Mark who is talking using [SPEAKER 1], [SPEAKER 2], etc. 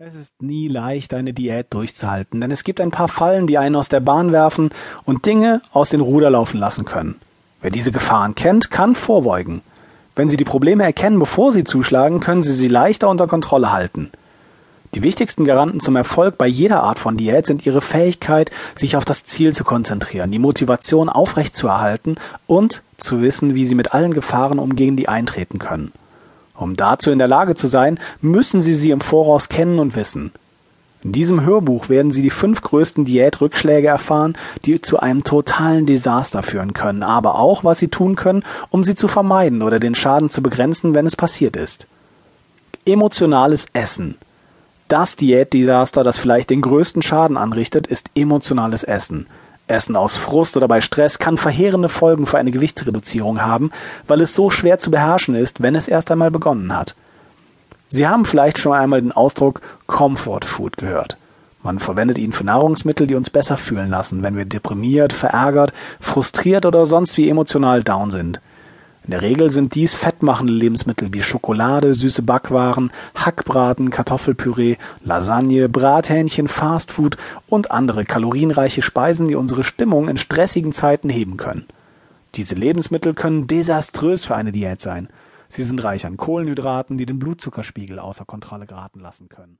[SPEAKER 1] Es ist nie leicht, eine Diät durchzuhalten, denn es gibt ein paar Fallen, die einen aus der Bahn werfen und Dinge aus den Ruder laufen lassen können. Wer diese Gefahren kennt, kann vorbeugen. Wenn Sie die Probleme erkennen, bevor sie zuschlagen, können Sie sie leichter unter Kontrolle halten. Die wichtigsten Garanten zum Erfolg bei jeder Art von Diät sind Ihre Fähigkeit, sich auf das Ziel zu konzentrieren, die Motivation aufrechtzuerhalten und zu wissen, wie Sie mit allen Gefahren umgehen, die eintreten können. Um dazu in der Lage zu sein, müssen Sie sie im Voraus kennen und wissen. In diesem Hörbuch werden Sie die fünf größten Diätrückschläge erfahren, die zu einem totalen Desaster führen können, aber auch, was Sie tun können, um sie zu vermeiden oder den Schaden zu begrenzen, wenn es passiert ist. Emotionales Essen. Das Diätdesaster, das vielleicht den größten Schaden anrichtet, ist emotionales Essen. Essen aus Frust oder bei Stress kann verheerende Folgen für eine Gewichtsreduzierung haben, weil es so schwer zu beherrschen ist, wenn es erst einmal begonnen hat. Sie haben vielleicht schon einmal den Ausdruck Comfort Food gehört. Man verwendet ihn für Nahrungsmittel, die uns besser fühlen lassen, wenn wir deprimiert, verärgert, frustriert oder sonst wie emotional down sind. In der Regel sind dies fettmachende Lebensmittel wie Schokolade, süße Backwaren, Hackbraten, Kartoffelpüree, Lasagne, Brathähnchen, Fastfood und andere kalorienreiche Speisen, die unsere Stimmung in stressigen Zeiten heben können. Diese Lebensmittel können desaströs für eine Diät sein. Sie sind reich an Kohlenhydraten, die den Blutzuckerspiegel außer Kontrolle geraten lassen können